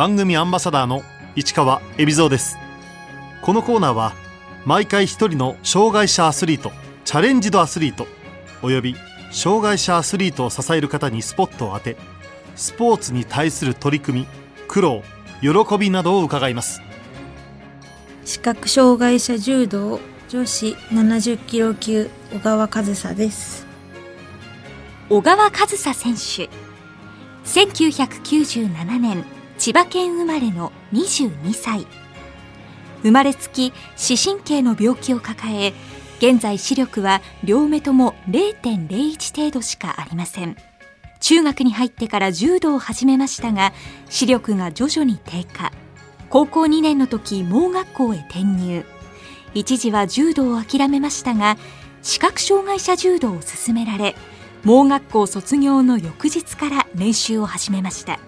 番組アンバサダーの市川恵比蔵です。このコーナーは毎回一人の障害者アスリートチャレンジドアスリートおよび障害者アスリートを支える方にスポットを当てスポーツに対する取り組み苦労喜びなどを伺います。視覚障害者柔道女子70キロ級小川和沙です。小川和沙選手。1997年千葉県生まれの22歳。生まれつき視神経の病気を抱え現在視力は両目とも0.01程度しかありません。中学に入ってから柔道を始めましたが視力が徐々に低下。高校2年の時盲学校へ転入。一時は柔道を諦めましたが視覚障害者柔道を勧められ盲学校卒業の翌日から練習を始めました。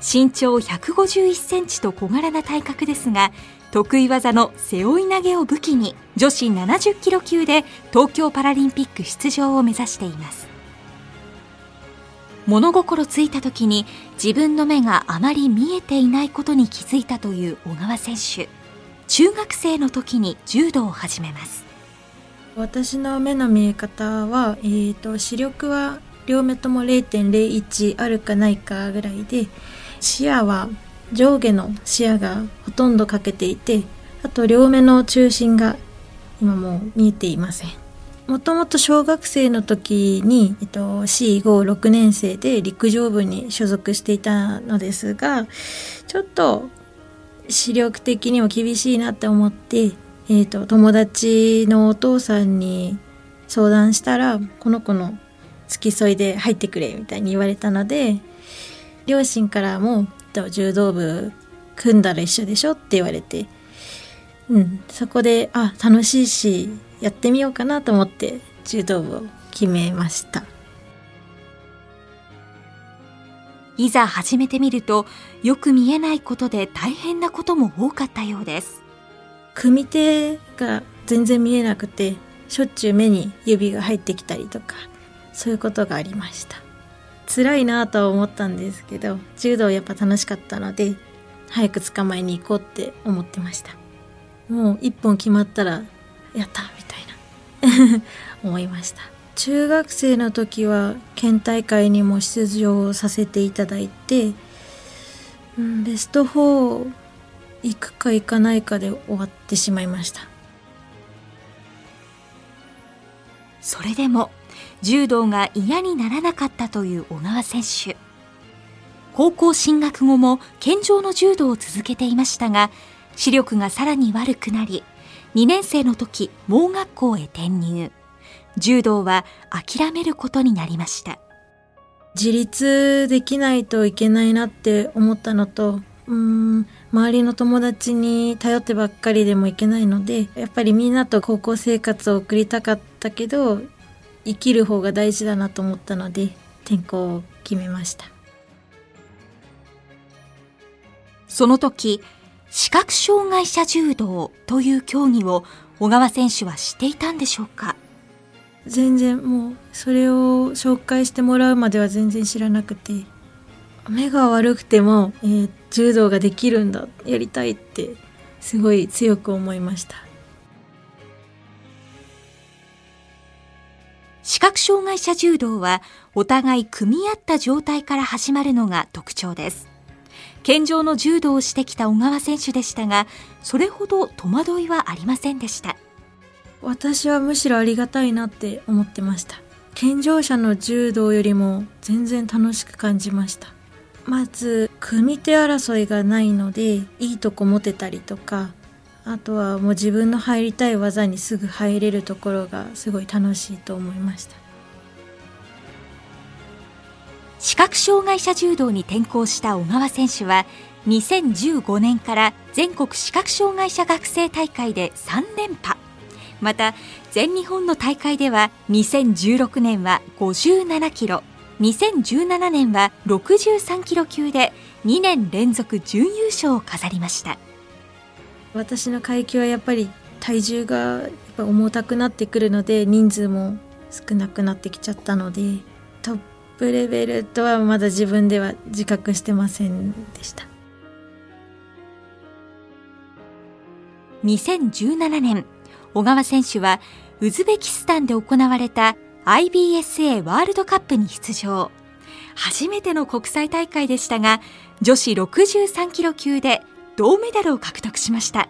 身長151センチと小柄な体格ですが得意技の背負い投げを武器に女子70キロ級で東京パラリンピック出場を目指しています。物心ついた時に自分の目があまり見えていないことに気づいたという小川選手。中学生の時に柔道を始めます。私の目の見え方は、えーと、視力は両目とも0.01あるかないかぐらいで視野は上下の視野がほとんど欠けていてあと両目の中心が今もう見えていません。もともと小学生の時に、えっと、C56 年生で陸上部に所属していたのですがちょっと視力的にも厳しいなって思って、えっと、友達のお父さんに相談したらこの子の付き添いで入ってくれみたいに言われたので両親からも柔道部組んだら一緒でしょって言われて、うん、そこであ楽しいしやってみようかなと思って柔道部を決めました。いざ始めてみるとよく見えないことで大変なことも多かったようです。組手が全然見えなくてしょっちゅう目に指が入ってきたりとかそういうことがありました辛いなとは思ったんですけど柔道やっぱ楽しかったので早く捕まえに行こうって思ってました。もう一本決まったらやったみたいな。思いました。中学生の時は県大会にも出場させていただいて、うん、ベスト4行くか行かないかで終わってしまいました。それでも柔道が嫌にならなかったという小川選手。高校進学後も健常の柔道を続けていましたが視力がさらに悪くなり2年生の時盲学校へ転入。柔道は諦めることになりました。自立できないといけないなって思ったのとうん周りの友達に頼ってばっかりでもいけないのでやっぱりみんなと高校生活を送りたかったけど生きる方が大事だなと思ったので転校を決めました。その時視覚障害者柔道という競技を小川選手は知っていたんでしょうか？全然もうそれを紹介してもらうまでは全然知らなくて目が悪くても、えー、柔道ができるんだやりたいってすごい強く思いました視覚障害者柔道はお互い組み合った状態から始まるのが特徴です。健常の柔道をしてきた小川選手でしたが、それほど戸惑いはありませんでした。私はむしろありがたいなって思ってました。健常者の柔道よりも全然楽しく感じました。まず、組手争いがないので、いいとこ持てたりとか、あとはもう自分の入りたい技にすぐ入れるところがすごい楽しいと思いました。視覚障害者柔道に転向した小川選手は2015年から全国視覚障害者学生大会で3連覇また全日本の大会では2016年は57キロ。2017年は63キロ級で2年連続準優勝を飾りました。私の階級はやっぱり体重がやっぱ重たくなってくるので人数も少なくなってきちゃったのでトップレベルとはまだ自分では自覚してませんでした。2017年小川選手はウズベキスタンで行われた IBSA ワールドカップに出場。初めての国際大会でしたが女子63キロ級で銅メダルを獲得しました。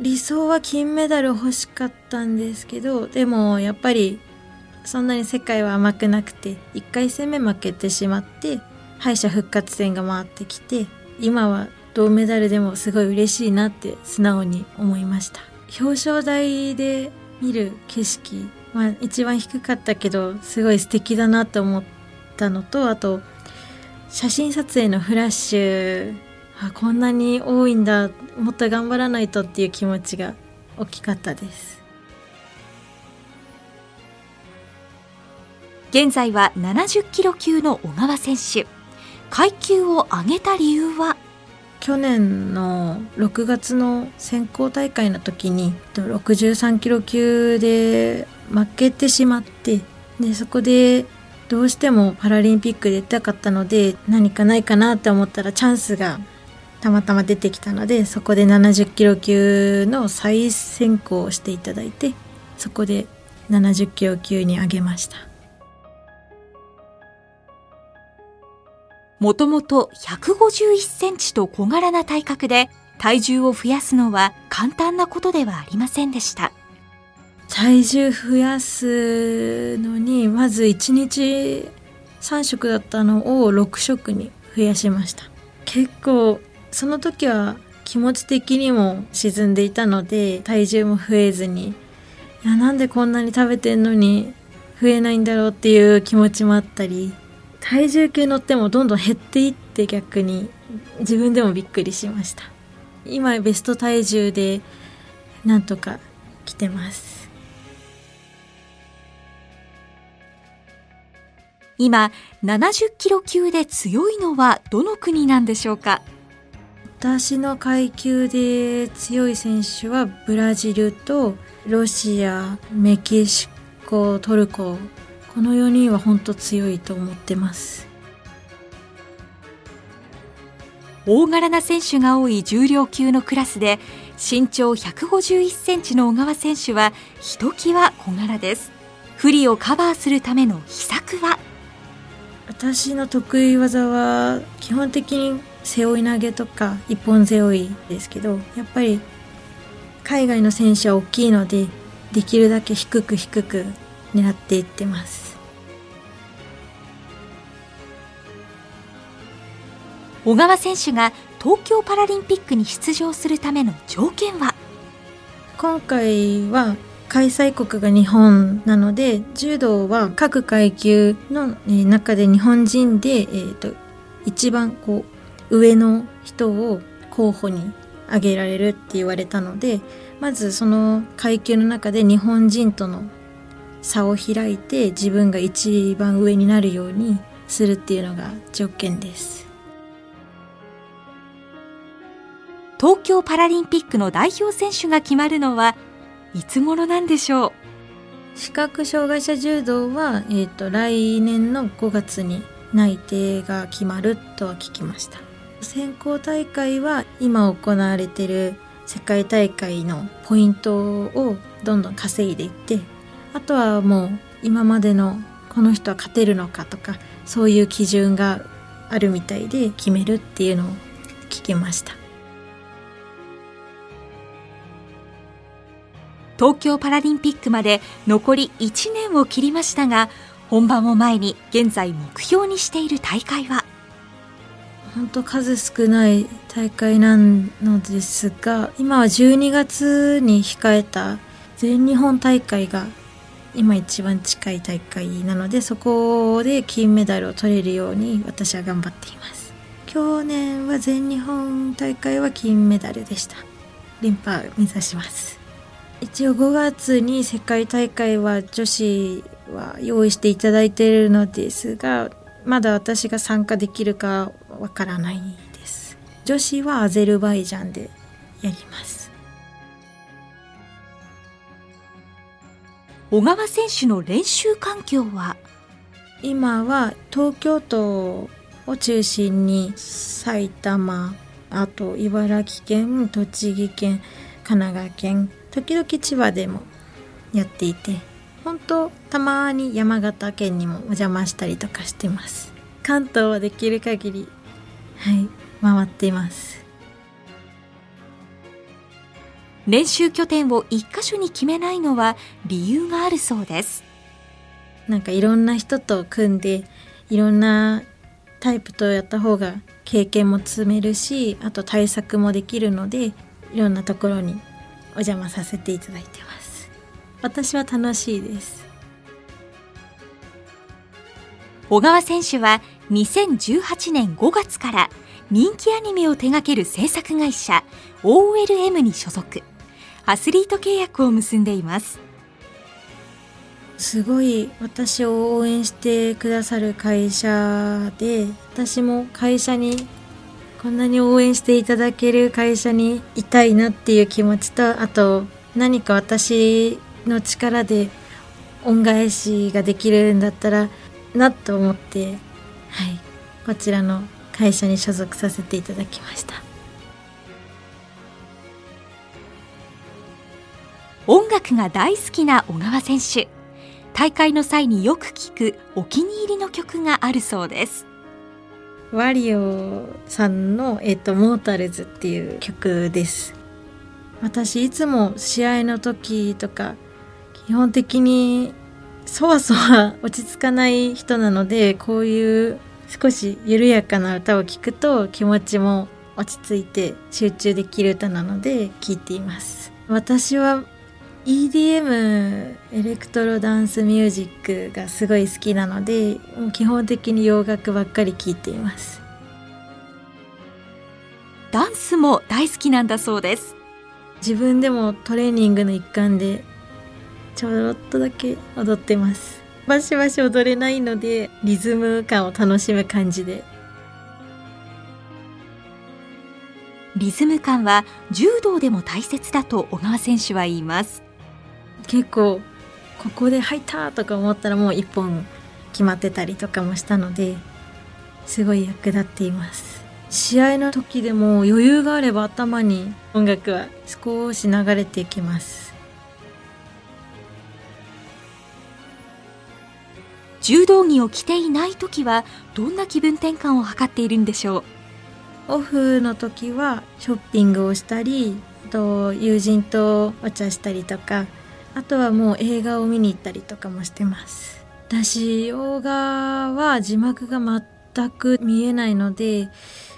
理想は金メダル欲しかったんですけどでもやっぱりそんなに世界は甘くなくて1回戦目負けてしまって敗者復活戦が回ってきて今は銅メダルでもすごい嬉しいなって素直に思いました。表彰台で見る景色まあ一番低かったけどすごい素敵だなと思ったのとあと写真撮影のフラッシュあこんなに多いんだ。もっと頑張らないとっていう気持ちが大きかったです。現在は70キロ級の小川選手。階級を上げた理由は？去年の6月の選考大会の時に63キロ級で負けてしまってでそこでどうしてもパラリンピックで出たかったので何かないかなって思ったらチャンスがたまたま出てきたのでそこで70キロ級の再選考をしていただいてそこで70キロ級に上げました。もともと151センチと小柄な体格で体重を増やすのは簡単なことではありませんでした。体重増やすのにまず1日3食だったのを6食に増やしました。結構その時は気持ち的にも沈んでいたので体重も増えずにいやなんでこんなに食べてんのに増えないんだろうっていう気持ちもあったり体重計乗ってもどんどん減っていって逆に自分でもびっくりしました。今ベスト体重でなんとか来てます。今70キロ級で強いのはどの国なんでしょうか？私の階級で強い選手はブラジルとロシアメキシコトルコ。この4人は本当強いと思ってます。大柄な選手が多い重量級のクラスで身長151センチの小川選手はひときわ小柄です。不利をカバーするための秘策は？私の得意技は基本的に背負い投げとか一本背負いですけどやっぱり海外の選手は大きいのでできるだけ低く低く狙っていってます。小川選手が東京パラリンピックに出場するための条件は？今回は開催国が日本なので柔道は各階級の中で日本人で、えーと一番こう上の人を候補に挙げられるって言われたのでまずその階級の中で日本人との差を開いて自分が一番上になるようにするっていうのが条件です。東京パラリンピックの代表選手が決まるのはいつ頃なんでしょう？視覚障害者柔道は、えーと来年の5月に内定が決まるとは聞きました選考大会は今行われている世界大会のポイントをどんどん稼いでいってあとはもう今までのこの人は勝てるのかとかそういう基準があるみたいで決めるっていうのを聞きました。東京パラリンピックまで残り1年を切りましたが本番を前に現在目標にしている大会は？本当数少ない大会なのですが今は12月に控えた全日本大会が今一番近い大会なのでそこで金メダルを取れるように私は頑張っています。去年は全日本大会は金メダルでした。連覇目指します。一応5月に世界大会は女子は用意していただいているのですがまだ私が参加できるかわからないです。女子はアゼルバイジャンでやります。小川選手の練習環境は？今は東京都を中心に埼玉あと茨城県栃木県神奈川県時々千葉でもやっていて本当たまに山形県にもお邪魔したりとかしてます。関東はできる限りはい回っています。練習拠点を一箇所に決めないのは理由があるそうです。なんかいろんな人と組んでいろんなタイプとやった方が経験も積めるしあと対策もできるのでいろんなところにお邪魔させていただいてます私は楽しいです。小川選手は2018年5月から人気アニメを手掛ける制作会社 OLM に所属。アスリート契約を結んでいます。すごい私を応援してくださる会社で私も会社にこんなに応援していただける会社にいたいなっていう気持ちとあと何か私の力で恩返しができるんだったらなと思ってはいこちらの会社に所属させていただきました。音楽が大好きな小川選手。大会の際によく聴くお気に入りの曲があるそうです。ワリオさんの、えっと、モータルズっていう曲です。私いつも試合の時とか基本的にそわそわ落ち着かない人なのでこういう少し緩やかな歌を聴くと気持ちも落ち着いて集中できる歌なので聴いています。私は EDM エレクトロダンスミュージックがすごい好きなのでもう基本的に洋楽ばっかり聴いています。ダンスも大好きなんだそうです。自分でもトレーニングの一環でちょろっとだけ踊ってます。バシバシ踊れないのでリズム感を楽しむ感じで。リズム感は柔道でも大切だと小川選手は言います。結構ここで入ったとか思ったらもう一本決まってたりとかもしたのですごい役立っています。試合の時でも余裕があれば頭に音楽は少し流れていきます柔道着を着ていない時はどんな気分転換を図っているんでしょう？オフの時はショッピングをしたりと友人とお茶したりとかあとはもう映画を見に行ったりとかもしてます。私洋画は字幕が全く見えないので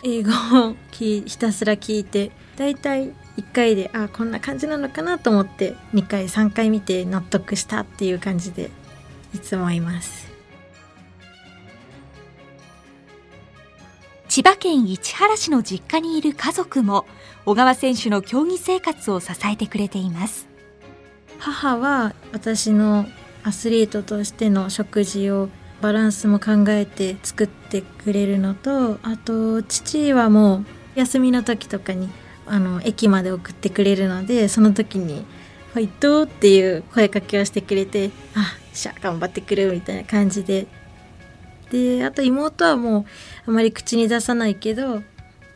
英語をひたすら聞いてだいたい1回であこんな感じなのかなと思って2回3回見て納得したっていう感じでいつもいます。千葉県市原市の実家にいる家族も小川選手の競技生活を支えてくれています母は私のアスリートとしての食事をバランスも考えて作ってくれるのとあと父はもう休みの時とかにあの駅まで送ってくれるのでその時に「ファイト!」っていう声かけをしてくれて「あっしゃ頑張ってくる」みたいな感じでであと妹はもうあまり口に出さないけど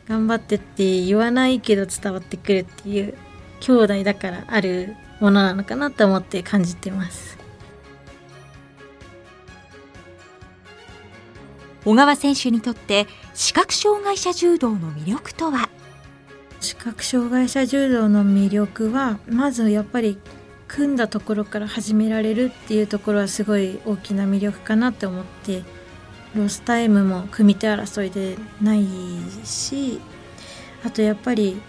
頑張ってって言わないけど伝わってくるっていう兄弟だからあるものなのかなと思って感じてます。小川選手にとって視覚障害者柔道の魅力とは？視覚障害者柔道の魅力はまずやっぱり組んだところから始められるっていうところはすごい大きな魅力かなって思ってロスタイムも組み手争いでないしあとやっぱり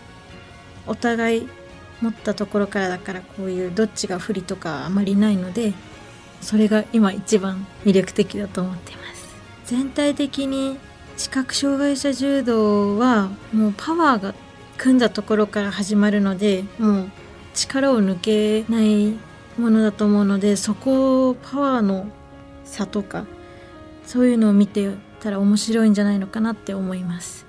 お互い持ったところからだからこういうどっちが不利とかあまりないのでそれが今一番魅力的だと思ってます。全体的に視覚障害者柔道はもうパワーが組んだところから始まるのでもう力を抜けないものだと思うのでそこをパワーの差とかそういうのを見てたら面白いんじゃないのかなって思います。